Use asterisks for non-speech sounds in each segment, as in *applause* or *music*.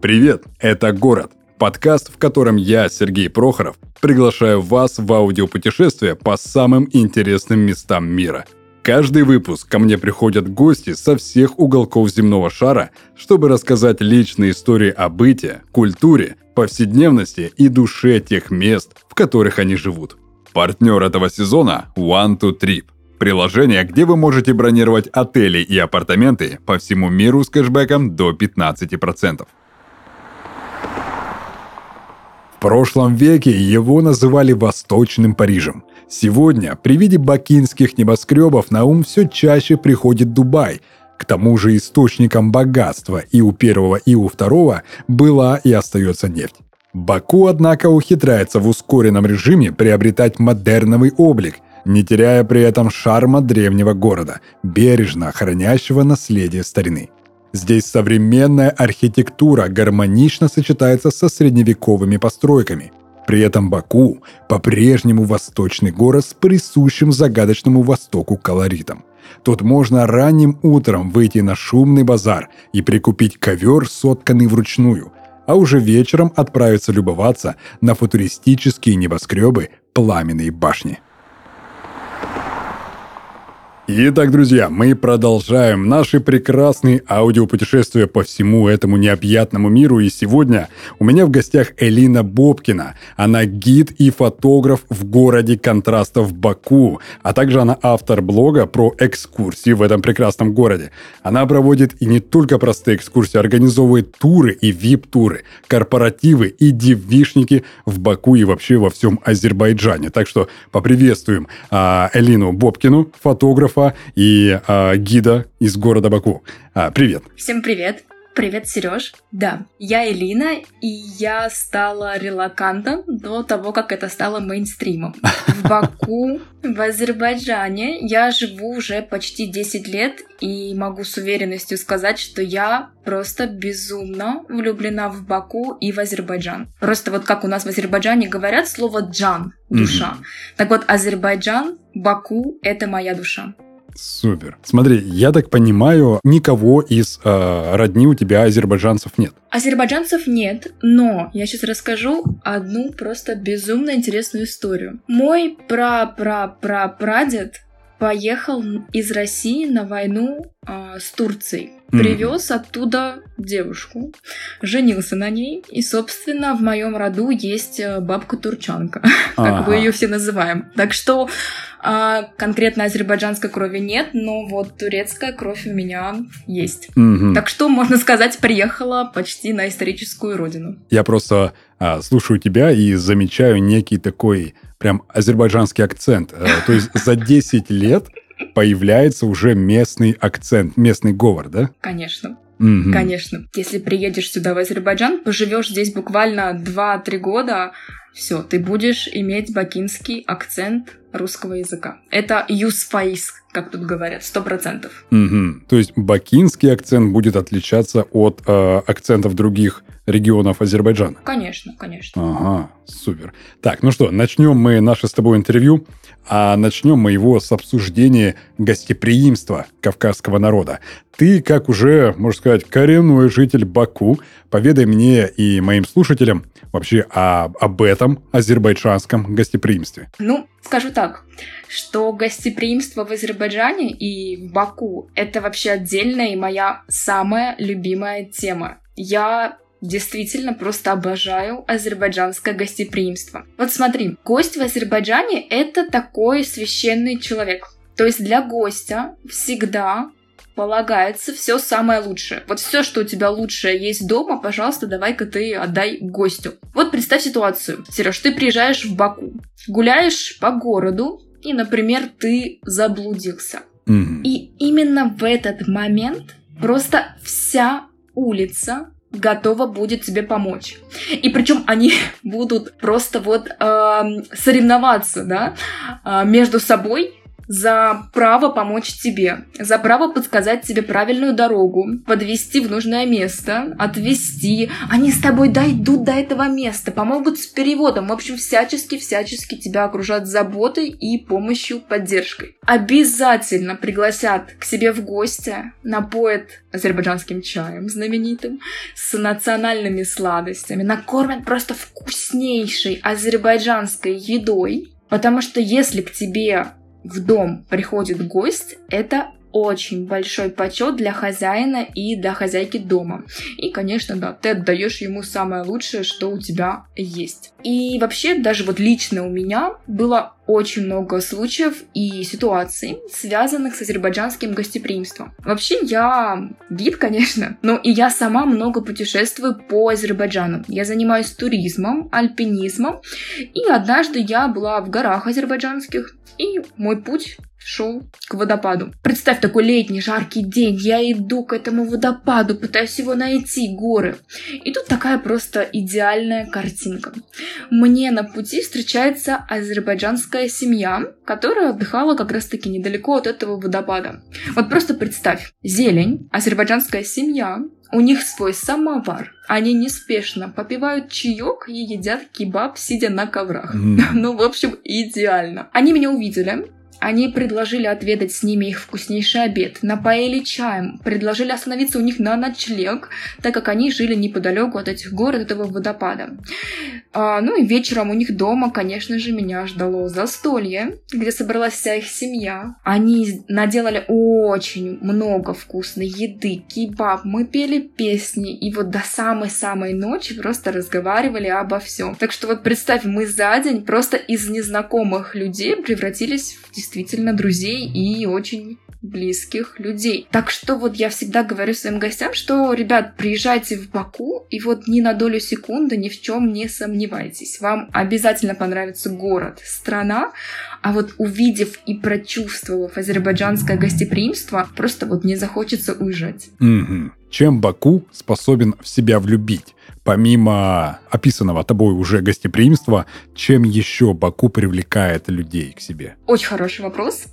Привет, это «Город» – подкаст, в котором я, Сергей Прохоров, приглашаю вас в аудиопутешествие по самым интересным местам мира. Каждый выпуск ко мне приходят гости со всех уголков земного шара, чтобы рассказать личные истории о быте, культуре, повседневности и душе тех мест, в которых они живут. Партнер этого сезона – One to Trip – приложение, где вы можете бронировать отели и апартаменты по всему миру с кэшбэком до 15%. В прошлом веке его называли Восточным Парижем. Сегодня при виде бакинских небоскребов на ум все чаще приходит Дубай. К тому же источником богатства и у первого, и у второго была и остается нефть. Баку, однако, ухитряется в ускоренном режиме приобретать модерновый облик, не теряя при этом шарма древнего города, бережно охраняющего наследие старины. Здесь современная архитектура гармонично сочетается со средневековыми постройками. При этом Баку по-прежнему восточный город с присущим загадочному Востоку колоритом. Тут можно ранним утром выйти на шумный базар и прикупить ковер, сотканный вручную, а уже вечером отправиться любоваться на футуристические небоскребы пламенной башни. Итак, друзья, мы продолжаем наши прекрасные аудиопутешествия по всему этому необъятному миру. И сегодня у меня в гостях Элина Бобкина. Она гид и фотограф в городе контрастов Баку, а также она автор блога про экскурсии в этом прекрасном городе. Она проводит и не только простые экскурсии, организовывает туры и вип-туры, корпоративы и девишники в Баку и вообще во всем Азербайджане. Так что поприветствуем а, Элину Бобкину, фотографа, фотографа и э, гида из города Баку. А, привет. Всем привет. Привет, Сереж. Да, я Элина, и я стала релакантом до того, как это стало мейнстримом. В Баку, в Азербайджане я живу уже почти 10 лет, и могу с уверенностью сказать, что я просто безумно влюблена в Баку и в Азербайджан. Просто вот как у нас в Азербайджане говорят слово «джан» — душа. Mm-hmm. Так вот, Азербайджан, Баку — это моя душа. Супер. Смотри, я так понимаю, никого из э, родни у тебя азербайджанцев нет. Азербайджанцев нет, но я сейчас расскажу одну просто безумно интересную историю. Мой пра-пра-пра-прадед поехал из России на войну э, с Турцией. Привез mm. оттуда девушку, женился на ней, и, собственно, в моем роду есть э, бабка-турчанка, *laughs* как мы ее все называем. Так что а, конкретно азербайджанской крови нет, но вот турецкая кровь у меня есть. Mm-hmm. Так что, можно сказать, приехала почти на историческую родину. Я просто а, слушаю тебя и замечаю некий такой прям азербайджанский акцент. А, то есть за 10 лет появляется уже местный акцент, местный говор, да? Конечно. Угу. Конечно. Если приедешь сюда в Азербайджан, поживешь здесь буквально 2-3 года, все, ты будешь иметь бакинский акцент русского языка. Это юсфаис, как тут говорят, сто процентов. Угу. То есть бакинский акцент будет отличаться от э, акцентов других регионов Азербайджана? Конечно, конечно. Ага, супер. Так, ну что, начнем мы наше с тобой интервью, а начнем мы его с обсуждения гостеприимства кавказского народа. Ты, как уже, можно сказать, коренной житель Баку, поведай мне и моим слушателям вообще о, об этом азербайджанском гостеприимстве. Ну, скажу так, что гостеприимство в Азербайджане и в Баку — это вообще отдельная и моя самая любимая тема. Я действительно просто обожаю азербайджанское гостеприимство. Вот смотри, гость в Азербайджане — это такой священный человек. То есть для гостя всегда полагается все самое лучшее. Вот все, что у тебя лучшее есть дома, пожалуйста, давай-ка ты отдай гостю. Вот представь ситуацию. Сереж, ты приезжаешь в Баку, гуляешь по городу, и, например, ты заблудился. Mm-hmm. И именно в этот момент просто вся улица готова будет тебе помочь. И причем они *laughs* будут просто вот э, соревноваться, да, э, между собой за право помочь тебе, за право подсказать тебе правильную дорогу, подвести в нужное место, отвезти. Они с тобой дойдут до этого места, помогут с переводом. В общем, всячески-всячески тебя окружат заботой и помощью, поддержкой. Обязательно пригласят к себе в гости, напоят азербайджанским чаем знаменитым, с национальными сладостями, накормят просто вкуснейшей азербайджанской едой, потому что если к тебе в дом приходит гость, это очень большой почет для хозяина и для хозяйки дома. И, конечно, да, ты отдаешь ему самое лучшее, что у тебя есть. И вообще, даже вот лично у меня было очень много случаев и ситуаций, связанных с азербайджанским гостеприимством. Вообще, я гид, конечно, но и я сама много путешествую по Азербайджану. Я занимаюсь туризмом, альпинизмом, и однажды я была в горах азербайджанских, и мой путь шел к водопаду. Представь такой летний жаркий день, я иду к этому водопаду, пытаюсь его найти, горы. И тут такая просто идеальная картинка. Мне на пути встречается азербайджанская семья, которая отдыхала как раз таки недалеко от этого водопада. Вот просто представь, зелень, азербайджанская семья, у них свой самовар. Они неспешно попивают чаек и едят кебаб, сидя на коврах. Mm. *laughs* ну, в общем, идеально. Они меня увидели, они предложили отведать с ними их вкуснейший обед, напоили чаем, предложили остановиться у них на ночлег, так как они жили неподалеку от этих гор, от этого водопада. А, ну и вечером у них дома, конечно же, меня ждало застолье, где собралась вся их семья. Они наделали очень много вкусной еды, кебаб, мы пели песни, и вот до самой-самой ночи просто разговаривали обо всем. Так что вот представь, мы за день просто из незнакомых людей превратились в действительно друзей и очень близких людей. Так что вот я всегда говорю своим гостям, что, ребят, приезжайте в Баку и вот ни на долю секунды ни в чем не сомневайтесь. Вам обязательно понравится город, страна, а вот увидев и прочувствовав азербайджанское гостеприимство, просто вот не захочется уезжать. Угу. Чем Баку способен в себя влюбить? Помимо описанного тобой уже гостеприимства, чем еще Баку привлекает людей к себе? Очень хороший вопрос,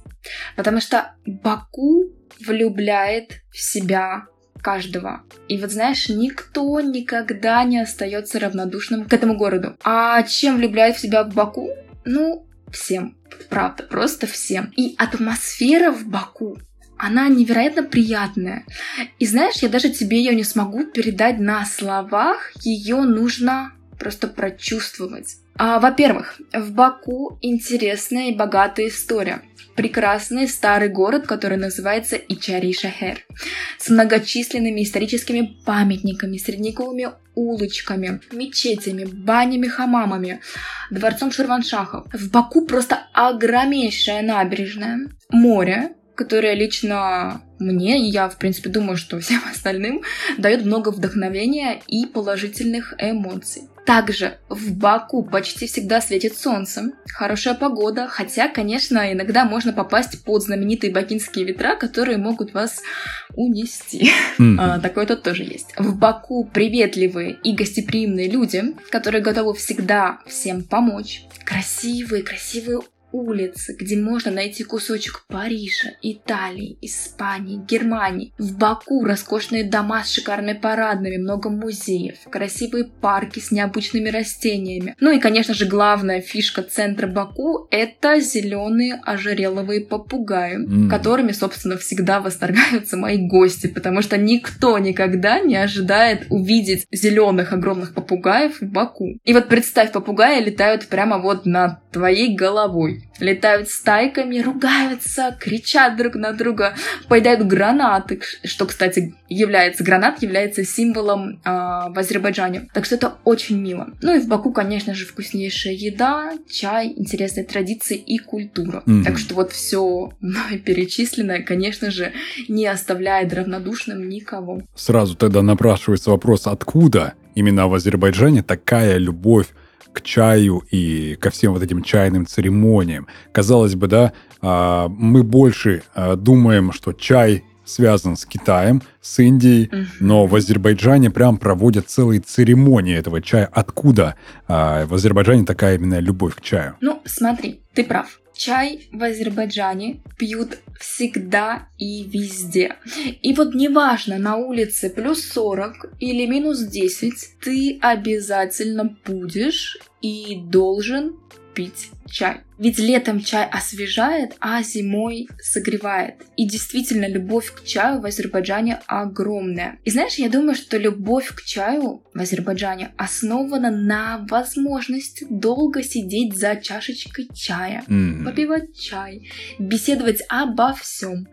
потому что Баку влюбляет в себя каждого. И вот знаешь, никто никогда не остается равнодушным к этому городу. А чем влюбляет в себя Баку? Ну, всем. Правда, просто всем. И атмосфера в Баку она невероятно приятная. И знаешь, я даже тебе ее не смогу передать на словах, ее нужно просто прочувствовать. А, во-первых, в Баку интересная и богатая история. Прекрасный старый город, который называется Ичари-Шахер, с многочисленными историческими памятниками, средневековыми улочками, мечетями, банями, хамамами, дворцом Ширваншахов. В Баку просто огромнейшая набережная, море, которое лично мне, и я, в принципе, думаю, что всем *laughs* остальным, дает много вдохновения и положительных эмоций. Также в Баку почти всегда светит солнце, хорошая погода, хотя, конечно, иногда можно попасть под знаменитые бакинские ветра, которые могут вас унести. Mm-hmm. А, такое тут тоже есть. В Баку приветливые и гостеприимные люди, которые готовы всегда всем помочь. Красивые, красивые улицы, где можно найти кусочек Парижа, Италии, Испании, Германии. В Баку роскошные дома с шикарными парадными, много музеев, красивые парки с необычными растениями. Ну и, конечно же, главная фишка центра Баку – это зеленые ожереловые попугаи, mm. которыми, собственно, всегда восторгаются мои гости, потому что никто никогда не ожидает увидеть зеленых огромных попугаев в Баку. И вот представь, попугаи летают прямо вот над твоей головой летают стайками, ругаются, кричат друг на друга, поедают гранаты, что, кстати, является, гранат является символом э, в Азербайджане. Так что это очень мило. Ну и в Баку, конечно же, вкуснейшая еда, чай, интересные традиции и культура. Mm-hmm. Так что вот все мной *laughs* перечисленное, конечно же, не оставляет равнодушным никого. Сразу тогда напрашивается вопрос, откуда именно в Азербайджане такая любовь к чаю и ко всем вот этим чайным церемониям. Казалось бы, да, а, мы больше а, думаем, что чай связан с Китаем, с Индией, но в Азербайджане прям проводят целые церемонии этого чая. Откуда а, в Азербайджане такая именно любовь к чаю? Ну, смотри, ты прав. Чай в Азербайджане пьют всегда и везде. И вот неважно, на улице плюс 40 или минус 10, ты обязательно будешь и должен пить чай. Ведь летом чай освежает, а зимой согревает. И действительно, любовь к чаю в Азербайджане огромная. И знаешь, я думаю, что любовь к чаю в Азербайджане основана на возможности долго сидеть за чашечкой чая, mm-hmm. попивать чай, беседовать обо всем,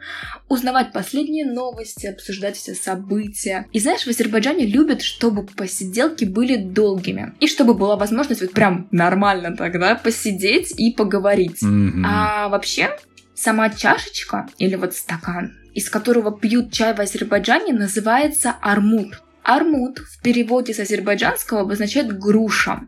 узнавать последние новости, обсуждать все события. И знаешь, в Азербайджане любят, чтобы посиделки были долгими. И чтобы была возможность вот прям нормально тогда посидеть и поговорить. Mm-hmm. А вообще, сама чашечка или вот стакан, из которого пьют чай в Азербайджане, называется армут. Армут в переводе с азербайджанского обозначает груша.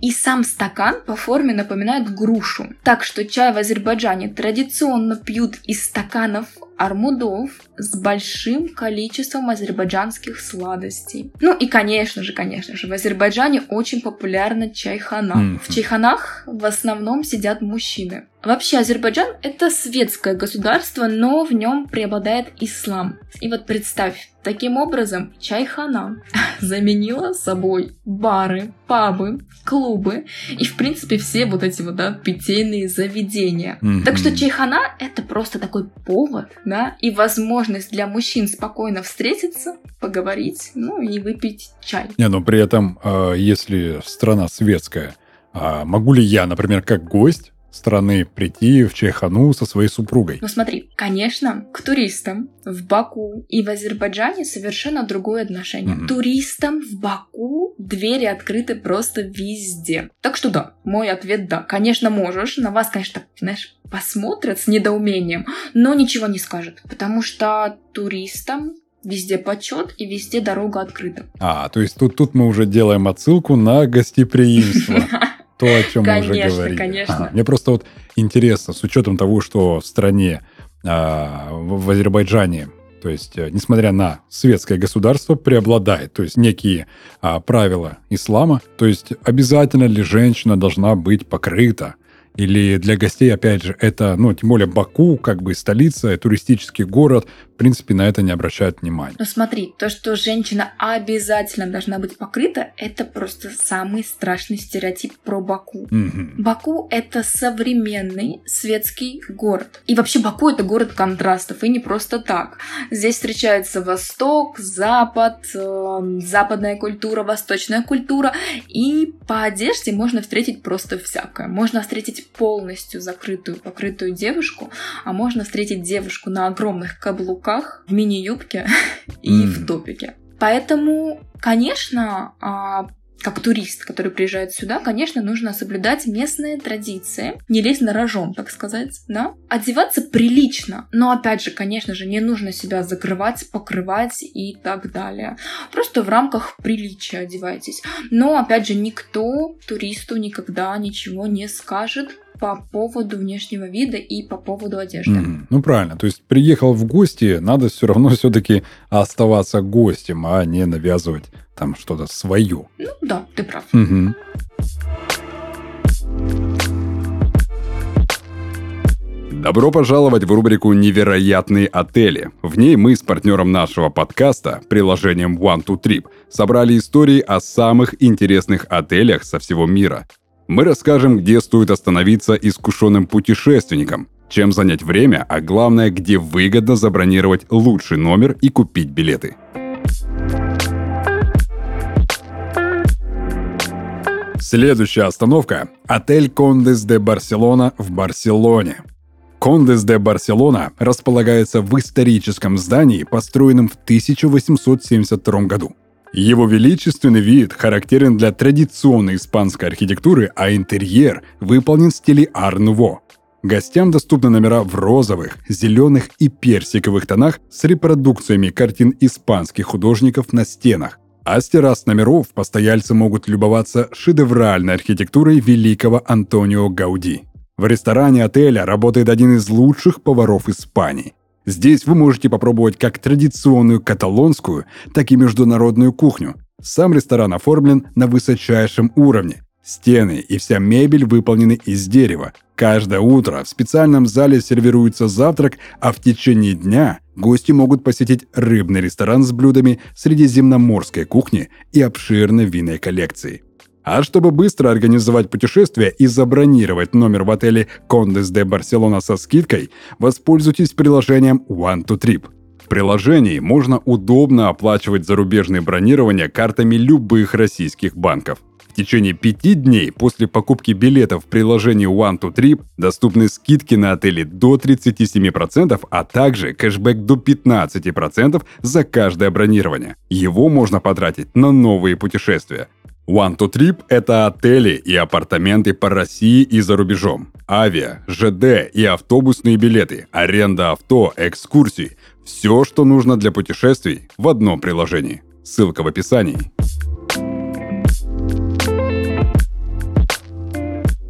И сам стакан по форме напоминает грушу. Так что чай в Азербайджане традиционно пьют из стаканов армудов с большим количеством азербайджанских сладостей. Ну и, конечно же, конечно же, в Азербайджане очень популярна чайхана. Mm-hmm. В чайханах в основном сидят мужчины. Вообще, Азербайджан — это светское государство, но в нем преобладает ислам. И вот представь, таким образом чайхана *laughs* заменила собой бары, пабы, клубы и, в принципе, все вот эти вот, да, питейные заведения. Mm-hmm. Так что чайхана — это просто такой повод, да, и возможность для мужчин спокойно встретиться, поговорить, ну и выпить чай. Не, но при этом, а, если страна светская, а могу ли я, например, как гость страны прийти в Чайхану со своей супругой. Ну смотри, конечно, к туристам в Баку и в Азербайджане совершенно другое отношение. Mm-hmm. Туристам в Баку двери открыты просто везде. Так что да, мой ответ да. Конечно, можешь. На вас, конечно, знаешь, посмотрят с недоумением, но ничего не скажут. Потому что туристам везде почет и везде дорога открыта. А, то есть тут, тут мы уже делаем отсылку на гостеприимство. *laughs* то, о чем конечно, мы уже говорили. Конечно, конечно. Мне просто вот интересно, с учетом того, что в стране, а, в Азербайджане, то есть, э, несмотря на светское государство, преобладает, то есть, некие а, правила ислама, то есть, обязательно ли женщина должна быть покрыта, или для гостей, опять же, это, ну, тем более Баку, как бы столица, туристический город, в принципе, на это не обращают внимания. Ну смотри, то, что женщина обязательно должна быть покрыта, это просто самый страшный стереотип про Баку. Угу. Баку — это современный светский город. И вообще Баку — это город контрастов, и не просто так. Здесь встречается Восток, Запад, э, западная культура, восточная культура, и по одежде можно встретить просто всякое. Можно встретить полностью закрытую, покрытую девушку, а можно встретить девушку на огромных каблуках, в мини-юбке *laughs* и в топике. Поэтому, конечно, а, как турист, который приезжает сюда, конечно, нужно соблюдать местные традиции, не лезть на рожон, так сказать, да? Одеваться прилично, но опять же, конечно же, не нужно себя закрывать, покрывать и так далее. Просто в рамках приличия одевайтесь. Но, опять же, никто туристу никогда ничего не скажет, по поводу внешнего вида и по поводу одежды. Mm, ну правильно, то есть приехал в гости, надо все равно *laughs* все-таки оставаться гостем, а не навязывать там что-то свое. Ну да, ты прав. Угу. Добро пожаловать в рубрику «Невероятные отели». В ней мы с партнером нашего подкаста, приложением One to Trip, собрали истории о самых интересных отелях со всего мира. Мы расскажем, где стоит остановиться искушенным путешественникам, чем занять время, а главное, где выгодно забронировать лучший номер и купить билеты. Следующая остановка – отель Кондес де Барселона в Барселоне. Кондес де Барселона располагается в историческом здании, построенном в 1872 году. Его величественный вид характерен для традиционной испанской архитектуры, а интерьер выполнен в стиле Ар-Нуво. Гостям доступны номера в розовых, зеленых и персиковых тонах с репродукциями картин испанских художников на стенах. А с террас номеров постояльцы могут любоваться шедевральной архитектурой великого Антонио Гауди. В ресторане отеля работает один из лучших поваров Испании – Здесь вы можете попробовать как традиционную каталонскую, так и международную кухню. Сам ресторан оформлен на высочайшем уровне. Стены и вся мебель выполнены из дерева. Каждое утро в специальном зале сервируется завтрак, а в течение дня гости могут посетить рыбный ресторан с блюдами средиземноморской кухни и обширной винной коллекцией. А чтобы быстро организовать путешествие и забронировать номер в отеле Condes de Barcelona со скидкой, воспользуйтесь приложением One to Trip. В приложении можно удобно оплачивать зарубежные бронирования картами любых российских банков. В течение пяти дней после покупки билетов в приложении One to Trip доступны скидки на отели до 37%, а также кэшбэк до 15% за каждое бронирование. Его можно потратить на новые путешествия. One to Trip – это отели и апартаменты по России и за рубежом. Авиа, ЖД и автобусные билеты, аренда авто, экскурсии – все, что нужно для путешествий в одном приложении. Ссылка в описании.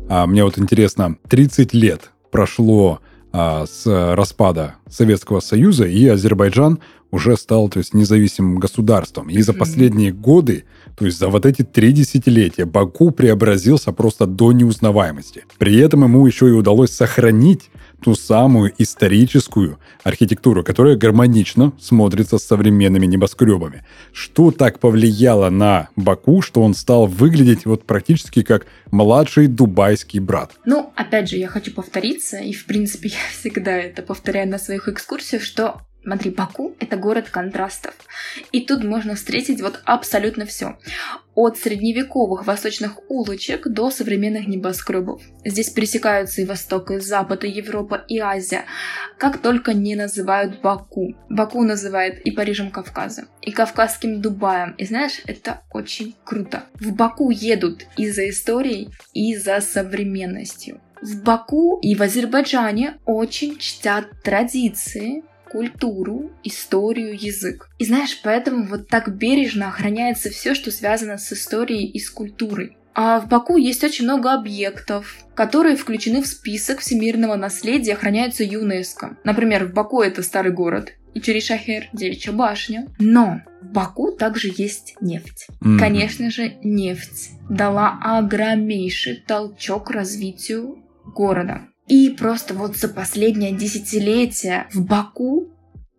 А мне вот интересно, 30 лет прошло а, с распада Советского Союза, и Азербайджан уже стал то есть, независимым государством. И за последние годы то есть за вот эти три десятилетия Баку преобразился просто до неузнаваемости. При этом ему еще и удалось сохранить ту самую историческую архитектуру, которая гармонично смотрится с современными небоскребами. Что так повлияло на Баку, что он стал выглядеть вот практически как младший дубайский брат? Ну, опять же, я хочу повториться, и в принципе *laughs* я всегда это повторяю на своих экскурсиях, что Смотри, Баку — это город контрастов. И тут можно встретить вот абсолютно все. От средневековых восточных улочек до современных небоскребов. Здесь пересекаются и Восток, и Запад, и Европа, и Азия. Как только не называют Баку. Баку называют и Парижем Кавказа, и Кавказским Дубаем. И знаешь, это очень круто. В Баку едут и за историей, и за современностью. В Баку и в Азербайджане очень чтят традиции, культуру, историю, язык. И знаешь, поэтому вот так бережно охраняется все, что связано с историей и с культурой. А в Баку есть очень много объектов, которые включены в список всемирного наследия и охраняются ЮНЕСКО. Например, в Баку это старый город, и Черешахер, девичья башня. Но в Баку также есть нефть. Mm-hmm. Конечно же, нефть дала огромнейший толчок развитию города. И просто вот за последнее десятилетие в Баку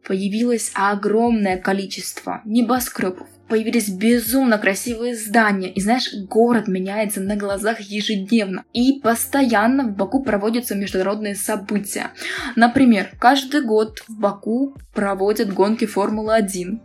появилось огромное количество небоскребов, появились безумно красивые здания. И знаешь, город меняется на глазах ежедневно. И постоянно в Баку проводятся международные события. Например, каждый год в Баку проводят гонки Формулы-1.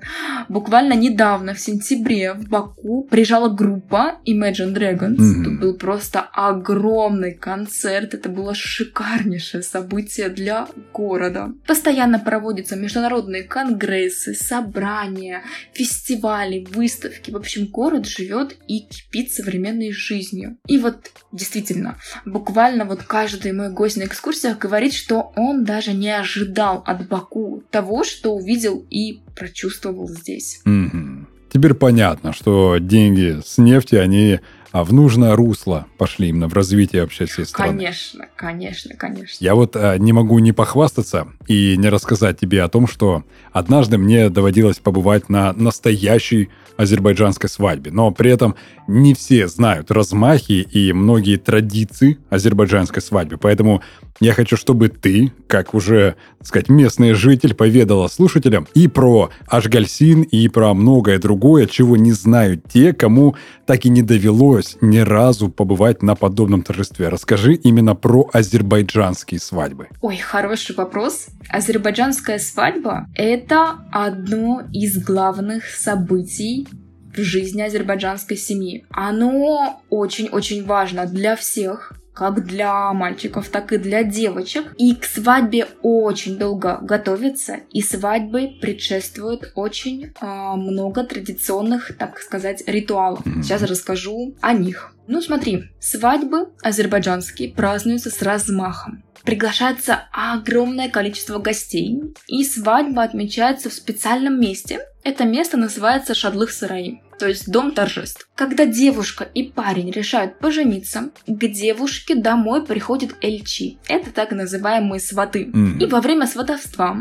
Буквально недавно, в сентябре, в Баку приезжала группа Imagine Dragons. Mm-hmm. Тут был просто огромный концерт. Это было шикарнейшее событие для города. Постоянно проводятся международные конгрессы, собрания, фестивали фестивали, выставки. В общем, город живет и кипит современной жизнью. И вот действительно, буквально вот каждый мой гость на экскурсиях говорит, что он даже не ожидал от Баку того, что увидел и прочувствовал здесь. Mm-hmm. Теперь понятно, что деньги с нефти, они а в нужное русло пошли именно в развитие вообще всей страны. Конечно, конечно, конечно. Я вот а, не могу не похвастаться и не рассказать тебе о том, что однажды мне доводилось побывать на настоящей азербайджанской свадьбе. Но при этом не все знают размахи и многие традиции азербайджанской свадьбы. Поэтому я хочу, чтобы ты, как уже, так сказать, местный житель, поведала слушателям и про Ашгальсин, и про многое другое, чего не знают те, кому так и не довелось ни разу побывать на подобном торжестве. Расскажи именно про азербайджанские свадьбы. Ой, хороший вопрос. Азербайджанская свадьба – это одно из главных событий в жизни азербайджанской семьи. Оно очень-очень важно для всех, как для мальчиков, так и для девочек. И к свадьбе очень долго готовится, и свадьбы предшествует очень э, много традиционных, так сказать, ритуалов. Сейчас расскажу о них. Ну смотри, свадьбы азербайджанские празднуются с размахом. Приглашается огромное количество гостей, и свадьба отмечается в специальном месте. Это место называется Шадлых Сараи, то есть дом торжеств. Когда девушка и парень решают пожениться, к девушке домой приходит эльчи. Это так называемые сваты. Mm-hmm. И во время сватовства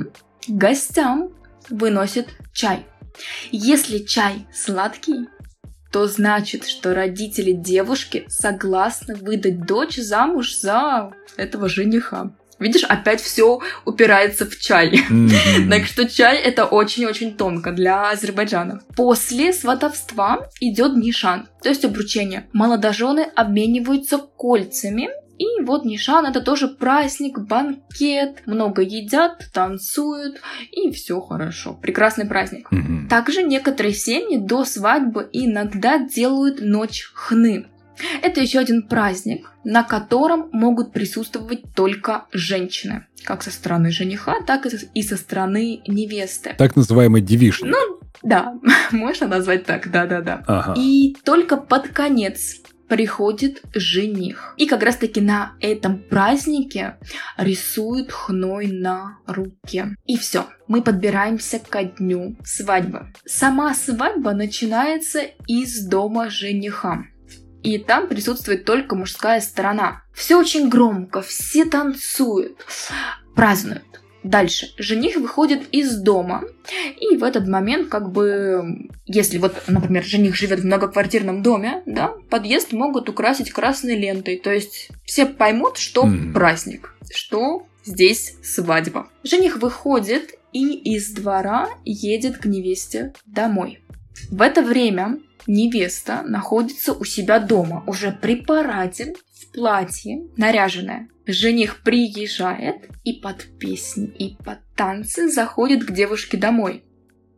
гостям выносят чай. Если чай сладкий, то значит, что родители девушки согласны выдать дочь замуж за этого жениха. Видишь, опять все упирается в чай. Mm-hmm. так что чай это очень-очень тонко для Азербайджана. После сватовства идет нишан, то есть обручение. Молодожены обмениваются кольцами и вот Нишан это тоже праздник, банкет, много едят, танцуют, и все хорошо. Прекрасный праздник. Mm-hmm. Также некоторые семьи до свадьбы иногда делают ночь хны. Это еще один праздник, на котором могут присутствовать только женщины. Как со стороны жениха, так и со стороны невесты. Так называемый девишник. Ну, да, *laughs* можно назвать так, да-да-да. Ага. И только под конец приходит жених. И как раз-таки на этом празднике рисуют хной на руке. И все, мы подбираемся ко дню свадьбы. Сама свадьба начинается из дома жениха и там присутствует только мужская сторона. Все очень громко, все танцуют, празднуют. Дальше. Жених выходит из дома, и в этот момент, как бы, если вот, например, жених живет в многоквартирном доме, да, подъезд могут украсить красной лентой. То есть все поймут, что mm. праздник, что здесь свадьба. Жених выходит и из двора едет к невесте домой. В это время невеста находится у себя дома, уже при параде, в платье, наряженная. Жених приезжает и под песни, и под танцы заходит к девушке домой.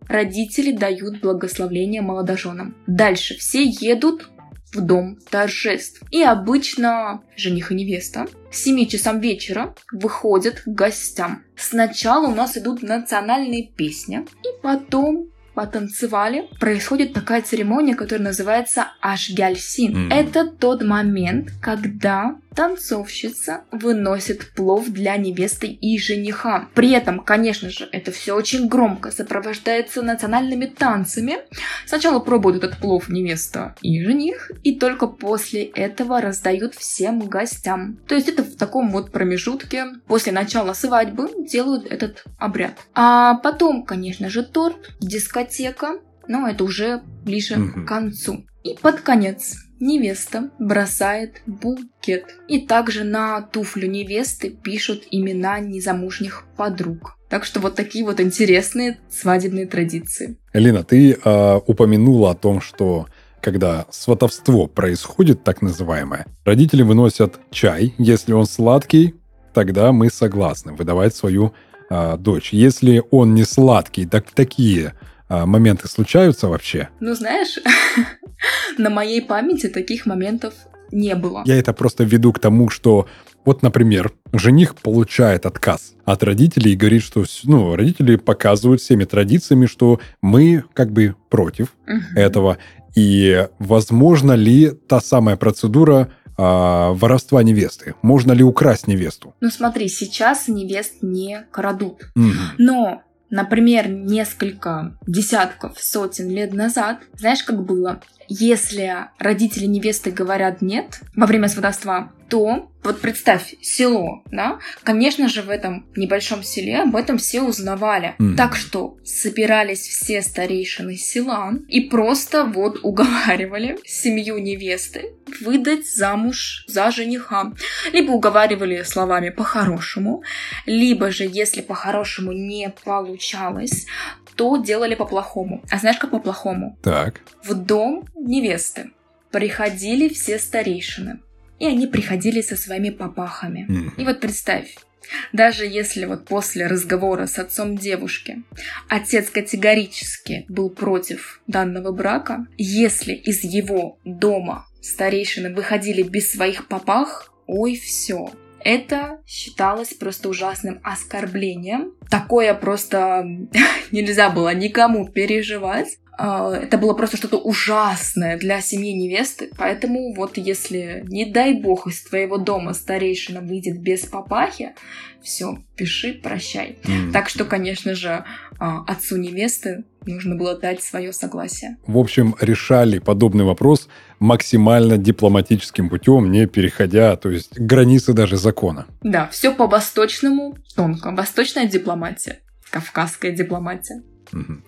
Родители дают благословление молодоженам. Дальше все едут в дом торжеств. И обычно жених и невеста к 7 часам вечера выходят к гостям. Сначала у нас идут национальные песни, и потом потанцевали, происходит такая церемония, которая называется Ашгяльсин. Mm. Это тот момент, когда танцовщица выносит плов для невесты и жениха. При этом, конечно же, это все очень громко сопровождается национальными танцами. Сначала пробуют этот плов невеста и жених, и только после этого раздают всем гостям. То есть это в таком вот промежутке после начала свадьбы делают этот обряд. А потом, конечно же, торт, дискотека, но это уже ближе mm-hmm. к концу. И под конец невеста бросает букет. И также на туфлю невесты пишут имена незамужних подруг. Так что вот такие вот интересные свадебные традиции. Элина, ты э, упомянула о том, что когда сватовство происходит, так называемое, родители выносят чай. Если он сладкий, тогда мы согласны выдавать свою э, дочь. Если он не сладкий, так такие моменты случаются вообще? Ну, знаешь, *laughs* На моей памяти таких моментов не было. Я это просто веду к тому, что вот, например, жених получает отказ от родителей и говорит, что ну, родители показывают всеми традициями, что мы как бы против угу. этого. И возможно ли та самая процедура а, воровства невесты? Можно ли украсть невесту? Ну смотри, сейчас невест не крадут. Угу. Но например, несколько десятков, сотен лет назад, знаешь, как было? Если родители невесты говорят нет во время сватовства, то вот представь, село, да, конечно же, в этом небольшом селе об этом все узнавали. Mm. Так что собирались все старейшины села и просто вот уговаривали семью невесты выдать замуж за жениха. Либо уговаривали словами по-хорошему, либо же, если по-хорошему не получалось, то делали по-плохому. А знаешь, как по-плохому? Так. В дом невесты приходили все старейшины и они приходили со своими папахами. И вот представь, даже если вот после разговора с отцом девушки отец категорически был против данного брака, если из его дома старейшины выходили без своих папах, ой, все. Это считалось просто ужасным оскорблением. Такое просто *laughs* нельзя было никому переживать. А, это было просто что-то ужасное для семьи невесты. Поэтому вот если, не дай бог, из твоего дома старейшина выйдет без папахи, все, пиши, прощай. Mm. Так что, конечно же, а, отцу невесты нужно было дать свое согласие. В общем, решали подобный вопрос максимально дипломатическим путем, не переходя, то есть границы даже закона. Да, все по-восточному тонко. Восточная дипломатия, кавказская дипломатия.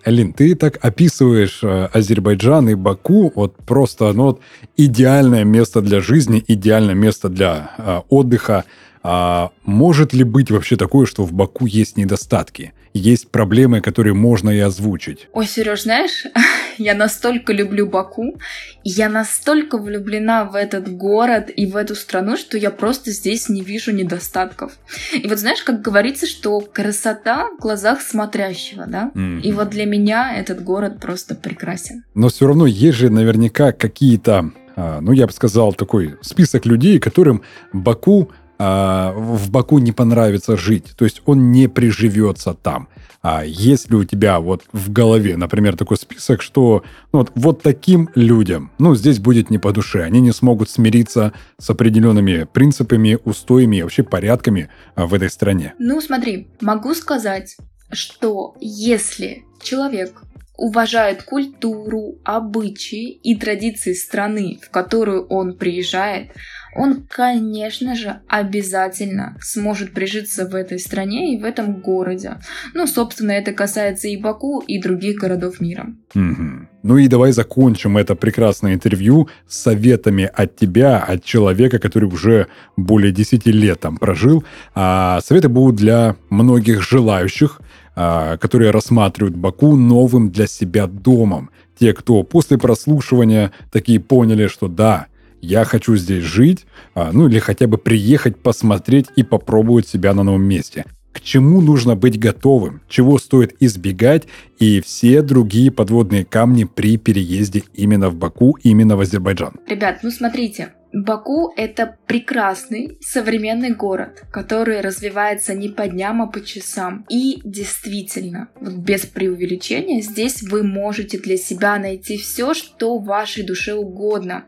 Алин, ты так описываешь э, Азербайджан и Баку, вот просто ну, вот идеальное место для жизни, идеальное место для э, отдыха. А может ли быть вообще такое, что в Баку есть недостатки? Есть проблемы, которые можно и озвучить? Ой, Сереж, знаешь, *laughs* я настолько люблю Баку, я настолько влюблена в этот город и в эту страну, что я просто здесь не вижу недостатков. И вот знаешь, как говорится, что красота в глазах смотрящего, да? Mm-hmm. И вот для меня этот город просто прекрасен. Но все равно есть же наверняка какие-то а, ну, я бы сказал, такой список людей, которым Баку а, в Баку не понравится жить, то есть он не приживется там. А если у тебя вот в голове, например, такой список, что ну, вот, вот таким людям, ну, здесь будет не по душе, они не смогут смириться с определенными принципами, устоями и вообще порядками а, в этой стране. Ну, смотри, могу сказать, что если человек уважает культуру, обычаи и традиции страны, в которую он приезжает, он, конечно же, обязательно сможет прижиться в этой стране и в этом городе. Ну, собственно, это касается и Баку, и других городов мира. Угу. Ну и давай закончим это прекрасное интервью советами от тебя, от человека, который уже более 10 лет там прожил. А советы будут для многих желающих, а, которые рассматривают Баку новым для себя домом. Те, кто после прослушивания такие поняли, что да, я хочу здесь жить, а, ну или хотя бы приехать, посмотреть и попробовать себя на новом месте. К чему нужно быть готовым, чего стоит избегать и все другие подводные камни при переезде именно в Баку, именно в Азербайджан. Ребят, ну смотрите, Баку — это прекрасный современный город, который развивается не по дням, а по часам. И действительно, вот без преувеличения, здесь вы можете для себя найти все, что вашей душе угодно.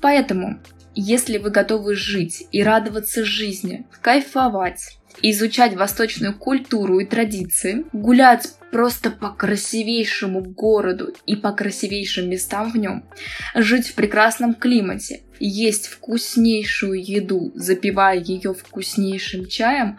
Поэтому, если вы готовы жить и радоваться жизни, кайфовать, изучать восточную культуру и традиции, гулять просто по красивейшему городу и по красивейшим местам в нем, жить в прекрасном климате, есть вкуснейшую еду, запивая ее вкуснейшим чаем,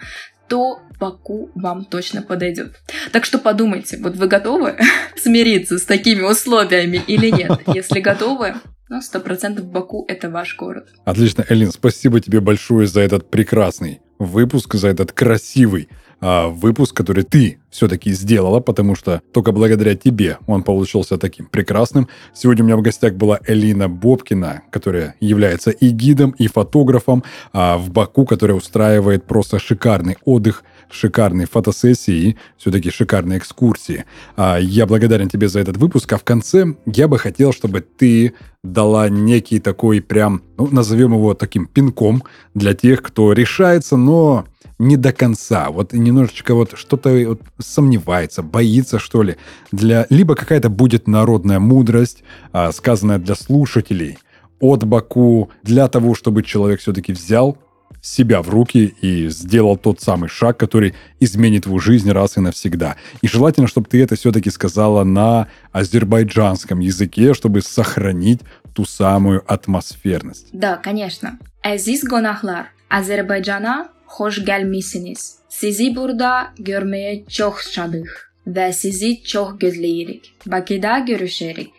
то Баку вам точно подойдет. Так что подумайте, вот вы готовы *laughs* смириться с такими условиями или нет? *laughs* Если готовы, ну, сто процентов Баку — это ваш город. Отлично, Элин, спасибо тебе большое за этот прекрасный выпуск, за этот красивый а, выпуск, который ты все-таки сделала, потому что только благодаря тебе он получился таким прекрасным. Сегодня у меня в гостях была Элина Бобкина, которая является и гидом, и фотографом а, в Баку, которая устраивает просто шикарный отдых, шикарные фотосессии и все-таки шикарные экскурсии. А, я благодарен тебе за этот выпуск, а в конце я бы хотел, чтобы ты дала некий такой прям, ну, назовем его таким пинком для тех, кто решается, но не до конца, вот немножечко вот что-то вот сомневается, боится, что ли. Для... Либо какая-то будет народная мудрость, а, сказанная для слушателей от Баку, для того, чтобы человек все-таки взял себя в руки и сделал тот самый шаг, который изменит его жизнь раз и навсегда. И желательно, чтобы ты это все-таки сказала на азербайджанском языке, чтобы сохранить ту самую атмосферность. Да, конечно. Aziz Gonahlar, Azerbaycan'a hoş gelmişsiniz. Sizi burada görmeye çok şadık ve sizi çok gözleyirik. Bakıda görüşerik.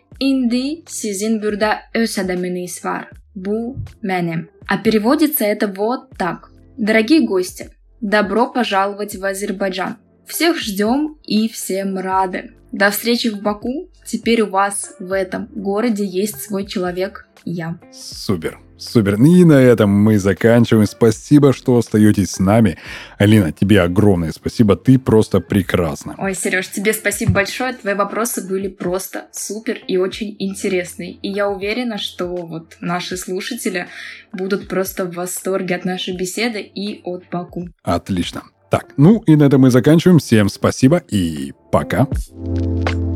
Sizin burada öz adamınız var. Bu менем. А переводится это вот так. Дорогие гости, добро пожаловать в Азербайджан. Всех ждем и всем рады. До встречи в Баку. Теперь у вас в этом городе есть свой человек я. Супер. Супер. И на этом мы заканчиваем. Спасибо, что остаетесь с нами. Алина, тебе огромное спасибо. Ты просто прекрасна. Ой, Сереж, тебе спасибо большое. Твои вопросы были просто супер и очень интересные. И я уверена, что вот наши слушатели будут просто в восторге от нашей беседы и от Баку. Отлично. Так, ну и на этом мы заканчиваем. Всем спасибо и пока. Пока.